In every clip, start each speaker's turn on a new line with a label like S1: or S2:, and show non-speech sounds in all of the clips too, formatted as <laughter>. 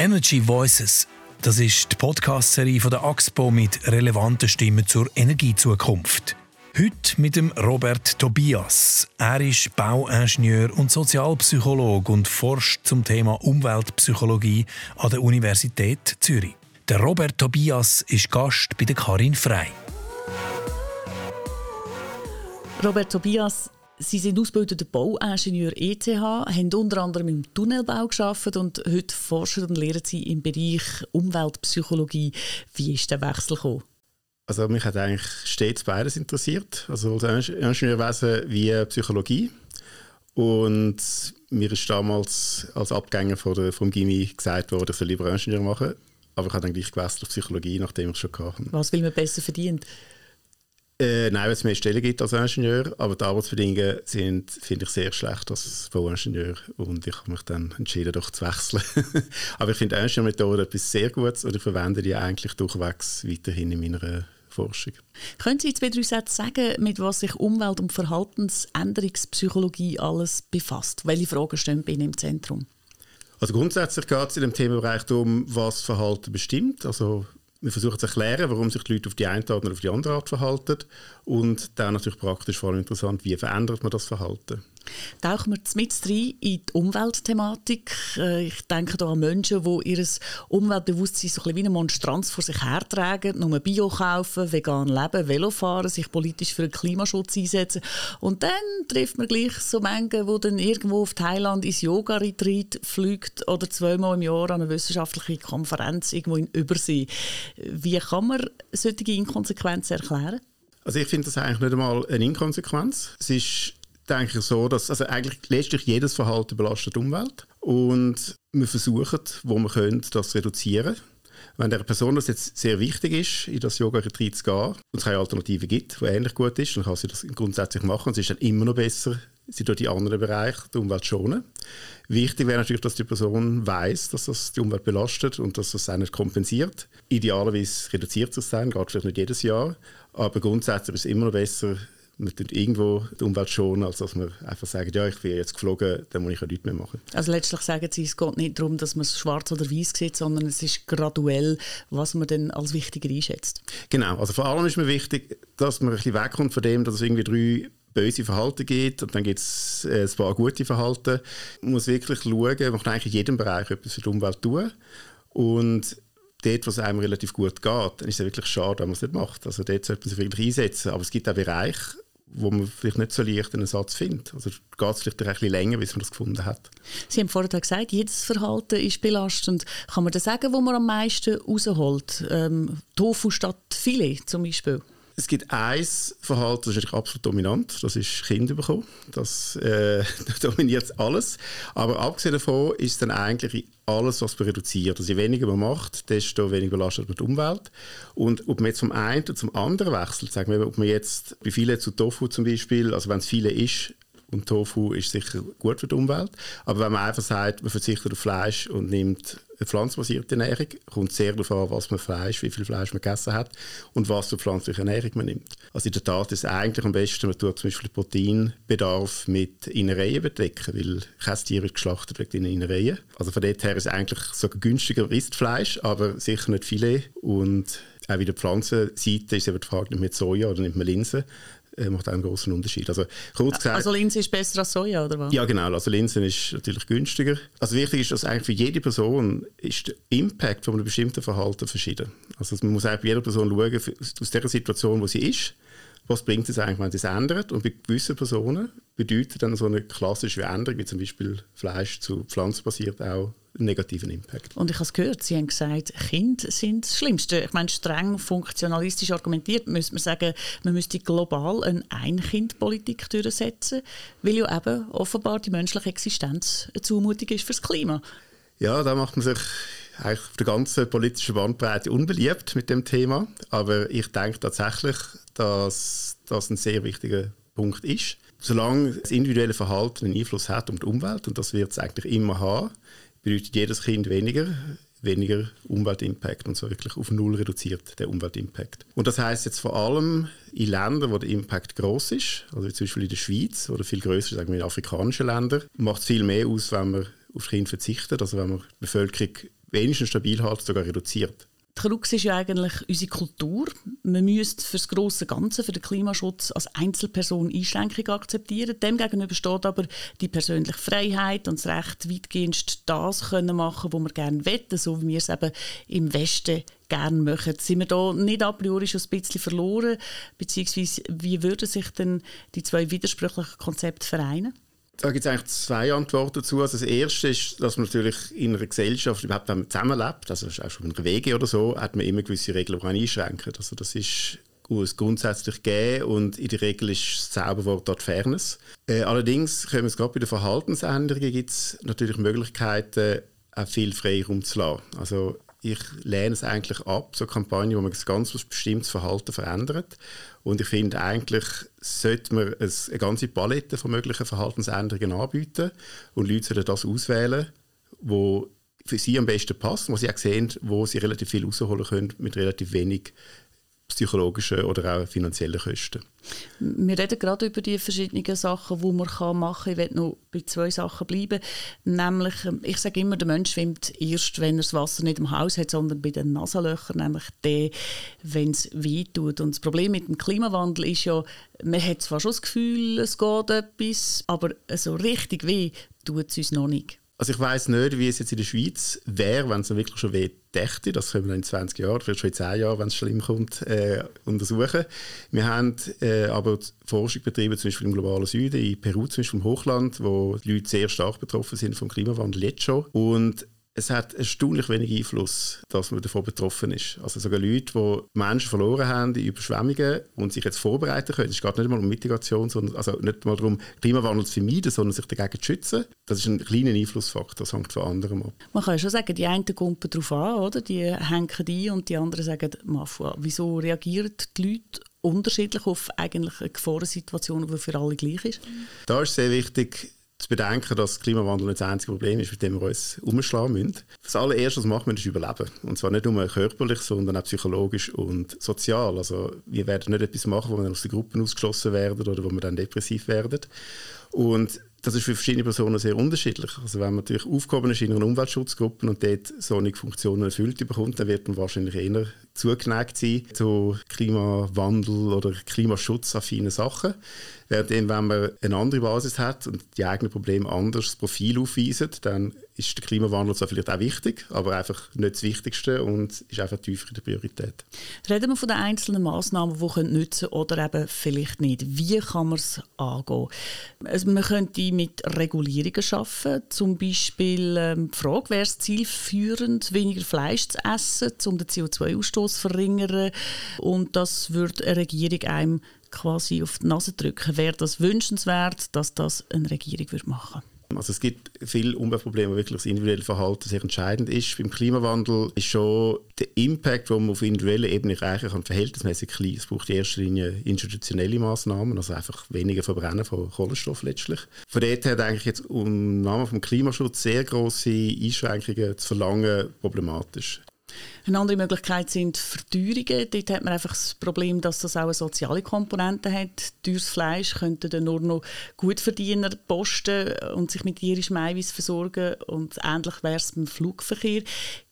S1: Energy Voices. Das ist die Podcast-Serie von der AXPO mit relevanten Stimmen zur Energiezukunft. Heute mit dem Robert Tobias. Er ist Bauingenieur und Sozialpsychologe und forscht zum Thema Umweltpsychologie an der Universität Zürich. Der Robert Tobias ist Gast bei der Karin Frei.
S2: Robert Tobias, Sie sind ausgebildeter Bauingenieur ETH, haben unter anderem im Tunnelbau geschafft und heute forschen und lehren Sie im Bereich Umweltpsychologie. Wie ist der Wechsel gekommen?
S3: Also mich hat eigentlich stets beides interessiert, also Ingenieurwesen wie Psychologie. Und mir ist damals als Abgänger von der, vom Gimmi gesagt worden, ich soll lieber Ingenieur machen. Aber ich habe dann gleich gewechselt auf Psychologie, nachdem ich schon hatte.
S2: Was will man besser verdient?
S3: Äh, nein, weil es mehr Stellen gibt als Ingenieur, aber die Arbeitsbedingungen sind, finde ich, sehr schlecht als Bauingenieur und ich habe mich dann entschieden, doch zu wechseln. <laughs> aber ich finde Ingenieurmethode etwas sehr Gutes und ich verwende die eigentlich durchwegs weiterhin in meiner Forschung.
S2: Können Sie jetzt bei drei Sätzen sagen, mit was sich Umwelt- und Verhaltensänderungspsychologie alles befasst? Welche Fragen stehen bei Ihnen im Zentrum?
S3: Also grundsätzlich geht es in dem Themenbereich darum, was Verhalten bestimmt. Also wir versuchen zu erklären, warum sich die Leute auf die eine Art oder auf die andere Art verhalten. Und dann natürlich praktisch vor allem interessant, wie verändert man das Verhalten.
S2: Tauchen wir mit rein in die Umweltthematik. Äh, ich denke da an Menschen, die ihr Umweltbewusstsein so ein wie eine Monstranz vor sich hertragen, nur Bio kaufen, vegan leben, Velo fahren, sich politisch für den Klimaschutz einsetzen. Und dann trifft man gleich so Menschen, die dann irgendwo auf Thailand ins Yoga-Retreat fliegt oder zweimal im Jahr an eine wissenschaftliche Konferenz irgendwo in Übersee. Wie kann man solche Inkonsequenzen erklären?
S3: Also ich finde das eigentlich nicht einmal eine Inkonsequenz. Es ist denke ich so, dass also eigentlich letztlich jedes Verhalten belastet die Umwelt und wir versuchen, wo wir können, das zu reduzieren. Wenn der Person das jetzt sehr wichtig ist, in das Yoga-Retreat zu gehen und es keine Alternative gibt, die ähnlich gut ist, dann kann sie das grundsätzlich machen. Es ist dann immer noch besser, sie durch die anderen Bereiche die Umwelt schonen. Wichtig wäre natürlich, dass die Person weiß, dass das die Umwelt belastet und dass das auch nicht kompensiert. Idealerweise reduziert es dann, geht vielleicht nicht jedes Jahr, aber grundsätzlich ist es immer noch besser, man tut irgendwo die Umwelt schonen, als dass man einfach sagt, ja, ich bin jetzt geflogen, dann muss ich ja nichts mehr machen.
S2: Also letztlich sagen Sie, es geht nicht darum, dass man es schwarz oder weiß sieht, sondern es ist graduell, was man dann als wichtiger einschätzt.
S3: Genau, also vor allem ist mir wichtig, dass man ein bisschen wegkommt von dem, dass es irgendwie drei böse Verhalten gibt und dann gibt es äh, ein paar gute Verhalten. Man muss wirklich schauen, man kann eigentlich in jedem Bereich etwas für die Umwelt tun und dort, wo es einem relativ gut geht, dann ist es wirklich schade, wenn man es nicht macht. Also dort sollte man sich wirklich einsetzen. Aber es gibt auch Bereiche, wo man vielleicht nicht so leicht einen Satz findet. Also geht es vielleicht ein bisschen länger, bis man das gefunden hat.
S2: Sie haben vorhin gesagt, jedes Verhalten ist belastend. Kann man das sagen, wo man am meisten rausholt? Ähm, Tofu statt Filet zum Beispiel?
S3: Es gibt ein Verhalten, das ist absolut dominant, das ist Kinder bekommen. Das äh, <laughs> dominiert alles. Aber abgesehen davon ist es dann eigentlich alles, was man reduziert. Also je weniger man macht, desto weniger belastet man die Umwelt. Und ob man jetzt vom einen zum anderen wechselt, sagen wir, ob man jetzt bei vielen zu Tofu zum Beispiel, also wenn es viele ist, und Tofu ist sicher gut für die Umwelt. Aber wenn man einfach sagt, man verzichtet auf Fleisch und nimmt eine pflanzenbasierte Ernährung, kommt sehr darauf an, was man Fleisch, wie viel Fleisch man gegessen hat und was für pflanzliche Ernährung man nimmt. Also in der Tat ist es eigentlich am besten, man tut zum Beispiel den Proteinbedarf mit Innereien bedecken, weil kein Tier wird geschlachtet wegen den Innereien. Also von dort her ist es eigentlich sogar günstiger ist Fleisch, aber sicher nicht Filet und auch wie der Pflanzenseite ist eben die Frage, nimmt man Soja oder nimmt man Linsen macht auch einen großen Unterschied. Also, kurz
S2: gesagt, also Linse ist besser als Soja, oder was?
S3: Ja, genau. Also Linsen ist natürlich günstiger. Also wichtig ist, dass eigentlich für jede Person ist der Impact von einem bestimmten Verhalten verschieden. Also man muss eigentlich bei jeder Person schauen, aus der Situation, wo sie ist, was bringt es eigentlich, wenn sie es ändert. Und bei gewissen Personen bedeutet dann so eine klassische Änderung, wie zum Beispiel Fleisch zu pflanzenbasiert auch negativen Impact.
S2: Und ich habe es gehört, Sie haben gesagt, Kinder sind das Schlimmste. Ich meine, streng funktionalistisch argumentiert müsste man sagen, man müsste global eine Ein-Kind-Politik durchsetzen, weil ja eben offenbar die menschliche Existenz eine Zumutung ist fürs Klima.
S3: Ja, da macht man sich eigentlich auf der ganzen politischen Bandbreite unbeliebt mit dem Thema. Aber ich denke tatsächlich, dass das ein sehr wichtiger Punkt ist. Solange das individuelle Verhalten einen Einfluss hat um die Umwelt, und das wird es eigentlich immer haben, bedeutet jedes Kind weniger, weniger Umweltimpact und so wirklich auf null reduziert der Umweltimpact. Und das heißt jetzt vor allem in Ländern, wo der Impact groß ist, also zum Beispiel in der Schweiz oder viel größer, sagen wir in afrikanischen Ländern, macht es viel mehr aus, wenn man auf Kinder verzichtet, also wenn man die Bevölkerung wenigstens stabil halten, sogar reduziert.
S2: Krux ist ja eigentlich unsere Kultur. Man müsste für das grosse Ganze, für den Klimaschutz als Einzelperson Einschränkungen akzeptieren. Demgegenüber steht aber die persönliche Freiheit und das Recht, weitgehend das können machen, was wir gerne wollen, so wie wir es eben im Westen gerne machen. Sind wir da nicht a priori schon ein bisschen verloren? Beziehungsweise, wie würden sich denn die zwei widersprüchlichen Konzepte vereinen?
S3: Da gibt es eigentlich zwei Antworten dazu. Also das erste ist, dass man natürlich in einer Gesellschaft, überhaupt wenn man zusammenlebt, also auch schon in einer WG oder so, hat man immer gewisse Regeln, die man einschränken Also das ist es grundsätzlich geben und in der Regel ist das Zauberwort dort Fairness. Äh, allerdings können wir es gerade bei den Verhaltensänderungen gibt es natürlich Möglichkeiten, auch viel Freiraum zu. Also ich lehne es eigentlich ab, so Kampagnen, wo man ein ganz bestimmtes Verhalten verändert. Und ich finde, eigentlich sollte man eine ganze Palette von möglichen Verhaltensänderungen anbieten und Leute sollen das auswählen, wo für sie am besten passt, wo sie auch sehen, wo sie relativ viel rausholen können mit relativ wenig psychologischen oder auch finanziellen Kosten.
S2: Wir reden gerade über die verschiedenen Sachen, die man machen kann. Ich werde noch bei zwei Sachen bleiben. Nämlich, ähm, ich sage immer, der Mensch schwimmt erst, wenn er das Wasser nicht im Haus hat, sondern bei den Nasenlöchern, nämlich der, wenn es weh tut. Und das Problem mit dem Klimawandel ist ja, man hat zwar schon das Gefühl, es geht etwas, aber so richtig weh tut es uns noch nicht.
S3: Also ich weiß nicht, wie es jetzt in der Schweiz wäre, wenn es wirklich schon weh dächte. Das können wir in 20 Jahren, vielleicht schon in 10 Jahren, wenn es schlimm kommt, äh, untersuchen. Wir haben äh, aber Forschung betrieben, zum Beispiel im globalen Süden, in Peru zum Beispiel im Hochland, wo die Leute sehr stark betroffen sind vom Klimawandel jetzt schon. Und es hat erstaunlich wenig Einfluss, dass man davon betroffen ist. Also sogar Leute, die Menschen verloren haben in Überschwemmungen und sich jetzt vorbereiten können, es geht nicht mal um Mitigation, sondern also nicht mal darum, Klimawandel zu vermeiden, sondern sich dagegen zu schützen. Das ist ein kleiner Einflussfaktor, das hängt von anderem ab.
S2: Man kann schon sagen, die einen kommen darauf an, oder? die hängen ein und die anderen sagen, wieso reagieren die Leute unterschiedlich auf eigentlich eine Gefahrensituation, die für alle gleich ist?
S3: Da ist sehr wichtig, zu bedenken, dass Klimawandel nicht das einzige Problem ist, mit dem wir uns umschlagen müssen. Das allererste, was machen wir, ist Überleben. Und zwar nicht nur körperlich, sondern auch psychologisch und sozial. Also wir werden nicht etwas machen, wo wir aus den Gruppen ausgeschlossen werden oder wo wir dann depressiv werden. Und das ist für verschiedene Personen sehr unterschiedlich. Also wenn man natürlich aufgehoben ist in einer Umweltschutzgruppe und dort solche Funktionen erfüllt bekommt, dann wird man wahrscheinlich eher zugeneigt sein zu Klimawandel oder klimaschutzaffinen Sachen. Während wenn man eine andere Basis hat und die eigenen Probleme anders das Profil aufweisen, dann ist der Klimawandel zwar vielleicht auch wichtig, aber einfach nicht das Wichtigste und ist einfach tiefer in der Priorität.
S2: Reden wir von den einzelnen Massnahmen, die können nützen oder eben vielleicht nicht. Wie kann man es angehen? Also man könnte mit Regulierungen arbeiten, zum Beispiel ähm, die Frage, wäre es zielführend, weniger Fleisch zu essen, um den CO2-Ausstoß zu verringern und das würde eine Regierung einem quasi auf die Nase drücken. Wäre das wünschenswert, dass das eine Regierung machen würde?
S3: Also es gibt viele Umweltprobleme, wo wirklich das individuelle Verhalten sehr entscheidend ist. Beim Klimawandel ist schon der Impact, den man auf individueller Ebene erreichen kann, verhältnismäßig klein. Es braucht in erster Linie institutionelle Maßnahmen, also einfach weniger Verbrennen von Kohlenstoff letztlich. Von dort her denke ich jetzt im Namen vom Klimaschutz sehr große Einschränkungen zu verlangen problematisch.
S2: Eine andere Möglichkeit sind Verteuerungen. Dort hat man einfach das Problem, dass das auch eine soziale Komponente hat. Teures Fleisch könnten dann nur noch Gutverdiener posten und sich mit tierischem Eiweiß versorgen. Und ähnlich wäre es beim Flugverkehr.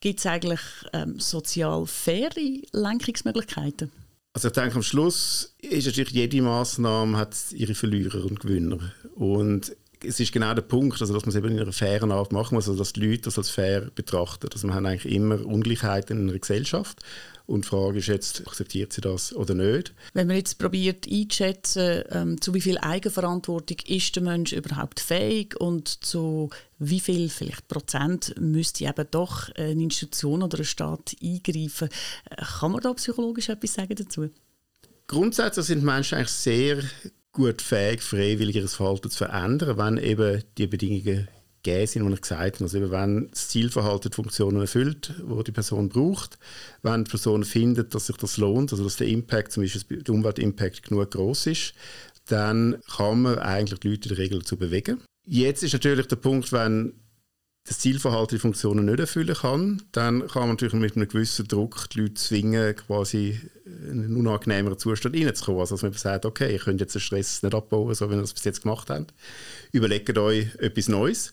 S2: Gibt es eigentlich ähm, sozial faire Lenkungsmöglichkeiten?
S3: Also ich denke, am Schluss ist natürlich jede Maßnahme hat ihre Verlierer und Gewinner. Und es ist genau der Punkt, also dass man es eben in einer fairen Art machen muss, also dass die Leute das als fair betrachten. Also wir haben eigentlich immer Ungleichheiten in einer Gesellschaft und die Frage ist jetzt, akzeptiert sie das oder nicht?
S2: Wenn man jetzt probiert einzuschätzen, ähm, zu wie viel Eigenverantwortung ist der Mensch überhaupt fähig und zu wie viel, vielleicht Prozent, müsste eben doch eine Institution oder ein Staat eingreifen, äh, kann man da psychologisch etwas sagen dazu?
S3: Grundsätzlich sind Menschen eigentlich sehr gut fähig, freiwillig ihr Verhalten zu verändern, wenn eben die Bedingungen gegeben sind, die ich gesagt habe. Also eben, wenn das Zielverhalten die Funktionen erfüllt, die die Person braucht, wenn die Person findet, dass sich das lohnt, also dass der Impact, zum Beispiel der Umweltimpact genug groß ist, dann kann man eigentlich die Leute in der Regel dazu bewegen. Jetzt ist natürlich der Punkt, wenn das Zielverhalten die Funktionen nicht erfüllen kann, dann kann man natürlich mit einem gewissen Druck die Leute zwingen, quasi in einen unangenehmeren Zustand reinzukommen. Also dass man sagt, okay, ihr könnt jetzt den Stress nicht abbauen, so wie ihr das bis jetzt gemacht habt. Überlegt euch etwas Neues.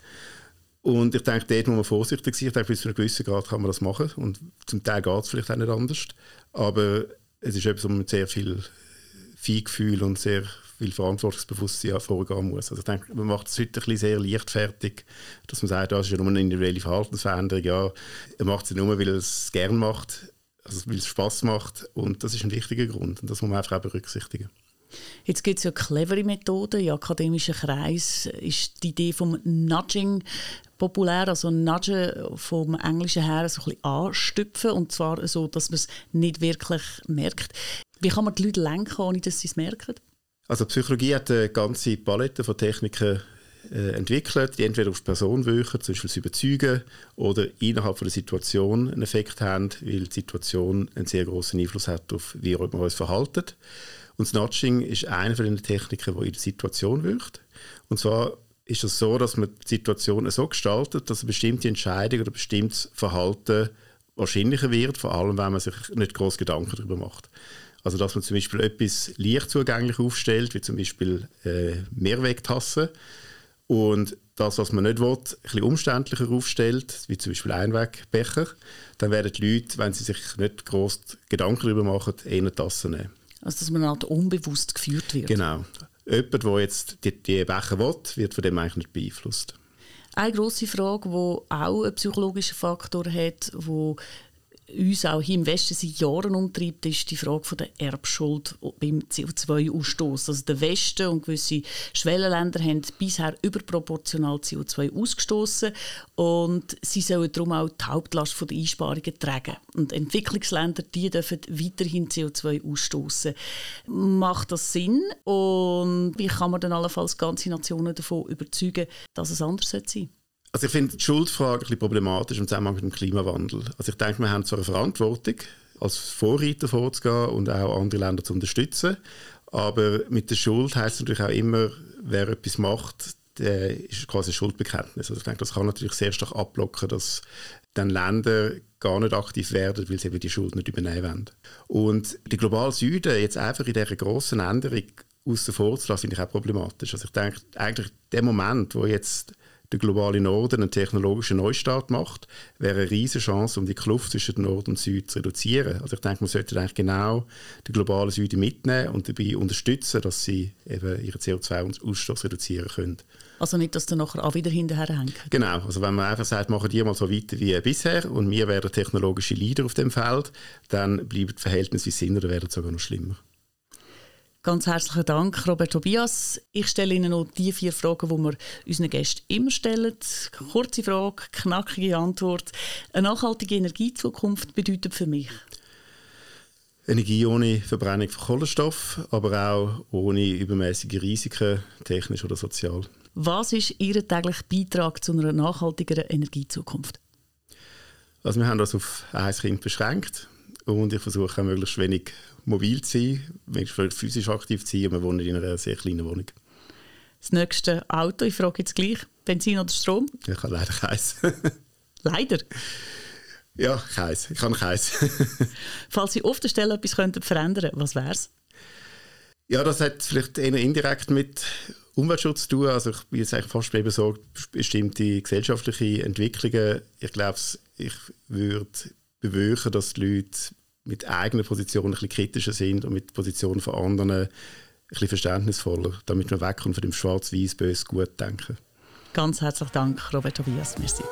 S3: Und ich denke, dort muss man vorsichtig sein. Ich denke, bis zu einem gewissen Grad kann man das machen. Und zum Teil geht es vielleicht auch nicht anders. Aber es ist etwas, wo man mit sehr viel Feingefühl und sehr viel Verantwortungsbewusstsein vorgehen muss. Also ich denke, man macht es heute ein bisschen sehr leichtfertig, dass man sagt, das ist ja nur eine individuelle Verhaltensveränderung. Ja, er macht es nur, weil er es gerne macht, also weil es Spass macht. Und das ist ein wichtiger Grund. Und das muss man einfach auch berücksichtigen.
S2: Jetzt gibt es ja clevere Methoden. In akademischen Kreisen ist die Idee vom Nudging populär, also Nudgen vom Englischen her so ein bisschen anstüpfen und zwar so, dass man es nicht wirklich merkt. Wie kann man die Leute lenken, ohne dass sie es merken?
S3: Also Psychologie hat eine ganze Palette von Techniken äh, entwickelt, die entweder auf die Person wirken, zum Beispiel überzeugen, oder innerhalb von der Situation einen Effekt haben, weil die Situation einen sehr großen Einfluss hat auf wie wir uns verhalten. Und das Nudging ist eine von den Techniken, die in der Situation wirkt. Und zwar ist es so, dass man die Situation so gestaltet, dass eine bestimmte Entscheidung oder ein bestimmtes Verhalten wahrscheinlicher wird, vor allem wenn man sich nicht groß Gedanken darüber macht. Also dass man zum Beispiel etwas leicht zugänglich aufstellt, wie zum Beispiel äh, Mehrwegtassen und das, was man nicht will, ein bisschen umständlicher aufstellt, wie zum Beispiel Einwegbecher, dann werden die Leute, wenn sie sich nicht groß Gedanken darüber machen, eher Tassen nehmen.
S2: Also dass man halt unbewusst geführt wird.
S3: Genau. Jemand, der jetzt die, die Becher will, wird von dem eigentlich nicht beeinflusst.
S2: Eine grosse Frage, die auch einen psychologischen Faktor hat, wo uns auch hier im Westen seit Jahren umtreibt, ist die Frage der Erbschuld beim CO2-Ausstoß. Also der Westen und gewisse Schwellenländer haben bisher überproportional CO2 ausgestoßen und sie sollen darum auch die Hauptlast der Einsparungen tragen. Und Entwicklungsländer die dürfen weiterhin CO2 ausstoßen. Macht das Sinn? Und wie kann man dann allenfalls ganze Nationen davon überzeugen, dass es anders sein sollte?
S3: Also ich finde die Schuldfrage ein bisschen problematisch im Zusammenhang mit dem Klimawandel. Also ich denke, wir haben zwar eine Verantwortung, als Vorreiter vorzugehen und auch andere Länder zu unterstützen, aber mit der Schuld heißt natürlich auch immer, wer etwas macht, der ist quasi ein Schuldbekenntnis. Also ich denke, das kann natürlich sehr stark abblocken, dass dann Länder gar nicht aktiv werden, weil sie eben die Schuld nicht übernehmen wollen. Und die globale Süden jetzt einfach in dieser grossen Änderung außen vor zu lassen, finde ich auch problematisch. Also ich denke, eigentlich der Moment, wo jetzt der globale Norden einen technologischen Neustart macht, wäre eine riesige Chance, um die Kluft zwischen Nord und Süd zu reduzieren. Also ich denke, man sollte eigentlich genau den globalen Süden mitnehmen und dabei unterstützen, dass sie eben ihren CO2-Ausstoß reduzieren können.
S2: Also nicht, dass dann nachher auch wieder hinterherhängen.
S3: Genau, also wenn man einfach sagt, machen die mal so weiter wie bisher und wir werden technologische Leader auf dem Feld, dann bleiben die Verhältnisse wie sind oder werden sogar noch schlimmer.
S2: Ganz herzlichen Dank, Robert Tobias. Ich stelle Ihnen noch die vier Fragen, die wir unseren Gästen immer stellen. Kurze Frage, knackige Antwort. Eine nachhaltige Energiezukunft bedeutet für mich?
S3: Energie ohne Verbrennung von Kohlenstoff, aber auch ohne übermäßige Risiken, technisch oder sozial.
S2: Was ist Ihr täglicher Beitrag zu einer nachhaltigeren Energiezukunft?
S3: Also wir haben das auf ein Kind beschränkt und ich versuche auch möglichst wenig mobil zu sein, möglichst physisch aktiv zu sein und wir wohnen in einer sehr kleinen Wohnung.
S2: Das nächste Auto, ich frage jetzt gleich, Benzin oder Strom?
S3: Ich habe leider keins. <laughs>
S2: leider?
S3: Ja, keins. Ich kann keins. <laughs>
S2: Falls Sie auf der Stelle etwas könnten verändern was wäre es?
S3: Ja, das hat vielleicht eher indirekt mit Umweltschutz zu tun. Also ich bin jetzt eigentlich fast so, bestimmte gesellschaftliche Entwicklungen, ich glaube, ich würde bewirken, dass die Leute mit eigenen Positionen ein bisschen kritischer sind und mit Positionen von anderen ein bisschen verständnisvoller, damit wir wegkommen von dem schwarz-weiß bös gut denken.
S2: Ganz herzlichen Dank, Robert Tobias. Merci.